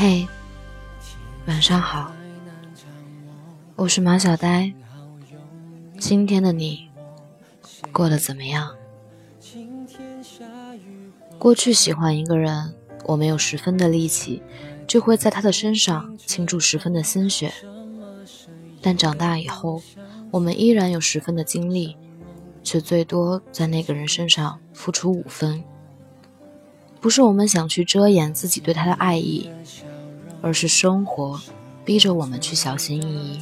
嘿，晚上好，我是马小呆。今天的你过得怎么样？过去喜欢一个人，我没有十分的力气，就会在他的身上倾注十分的心血。但长大以后，我们依然有十分的精力，却最多在那个人身上付出五分。不是我们想去遮掩自己对他的爱意，而是生活逼着我们去小心翼翼。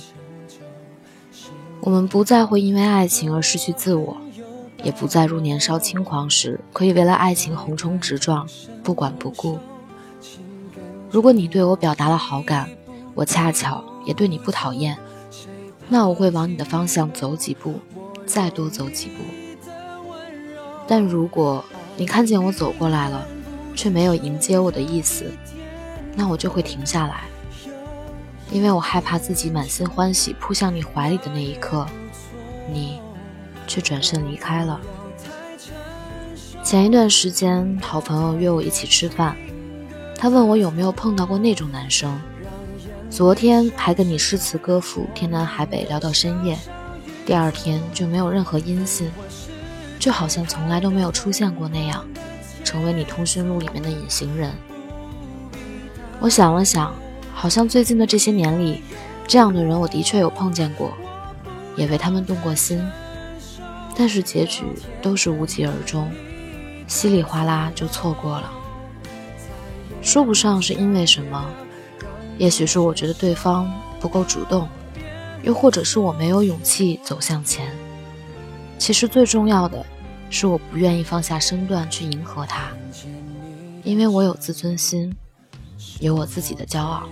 我们不再会因为爱情而失去自我，也不再如年少轻狂时可以为了爱情横冲直撞，不管不顾。如果你对我表达了好感，我恰巧也对你不讨厌，那我会往你的方向走几步，再多走几步。但如果你看见我走过来了，却没有迎接我的意思，那我就会停下来，因为我害怕自己满心欢喜扑向你怀里的那一刻，你却转身离开了。前一段时间，好朋友约我一起吃饭，他问我有没有碰到过那种男生，昨天还跟你诗词歌赋、天南海北聊到深夜，第二天就没有任何音信，就好像从来都没有出现过那样。成为你通讯录里面的隐形人。我想了想，好像最近的这些年里，这样的人我的确有碰见过，也为他们动过心，但是结局都是无疾而终，稀里哗啦就错过了。说不上是因为什么，也许是我觉得对方不够主动，又或者是我没有勇气走向前。其实最重要的。是我不愿意放下身段去迎合他，因为我有自尊心，有我自己的骄傲。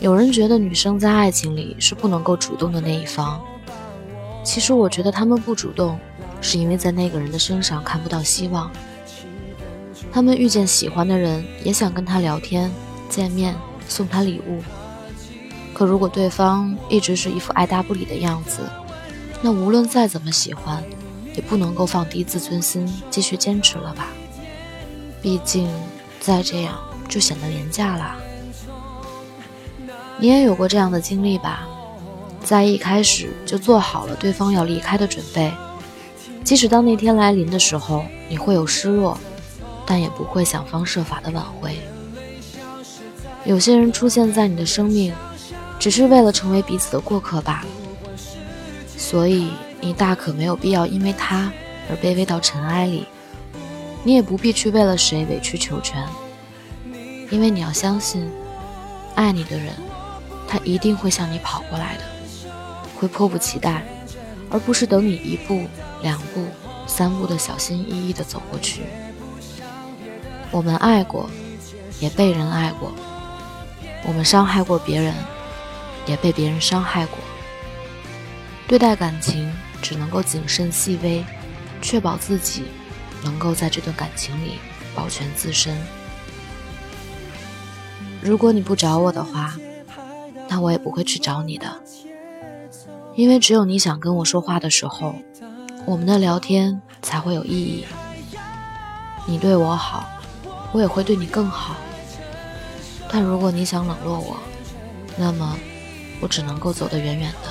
有人觉得女生在爱情里是不能够主动的那一方，其实我觉得她们不主动，是因为在那个人的身上看不到希望。他们遇见喜欢的人，也想跟他聊天、见面、送他礼物，可如果对方一直是一副爱答不理的样子，那无论再怎么喜欢。也不能够放低自尊心继续坚持了吧？毕竟再这样就显得廉价了。你也有过这样的经历吧？在一开始就做好了对方要离开的准备，即使当那天来临的时候，你会有失落，但也不会想方设法的挽回。有些人出现在你的生命，只是为了成为彼此的过客吧。所以。你大可没有必要因为他而卑微到尘埃里，你也不必去为了谁委曲求全，因为你要相信，爱你的人，他一定会向你跑过来的，会迫不及待，而不是等你一步、两步、三步的小心翼翼的走过去。我们爱过，也被人爱过，我们伤害过别人，也被别人伤害过。对待感情。只能够谨慎细微，确保自己能够在这段感情里保全自身。如果你不找我的话，那我也不会去找你的，因为只有你想跟我说话的时候，我们的聊天才会有意义。你对我好，我也会对你更好。但如果你想冷落我，那么我只能够走得远远的。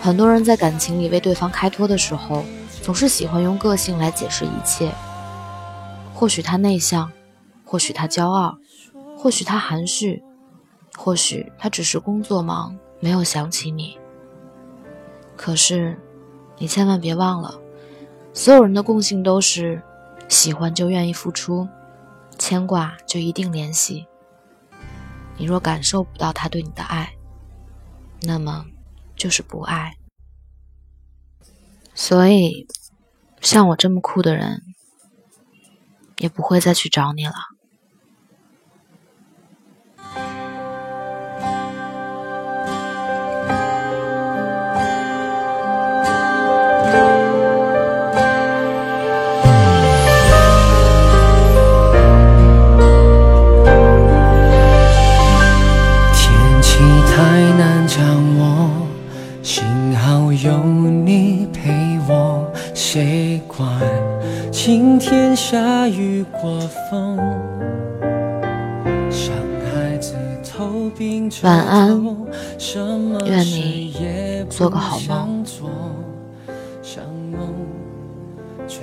很多人在感情里为对方开脱的时候，总是喜欢用个性来解释一切。或许他内向，或许他骄傲，或许他含蓄，或许他只是工作忙，没有想起你。可是，你千万别忘了，所有人的共性都是：喜欢就愿意付出，牵挂就一定联系。你若感受不到他对你的爱，那么。就是不爱，所以像我这么酷的人，也不会再去找你了。谁管晴天下雨刮风？孩子头晚安，愿你做个好梦。却。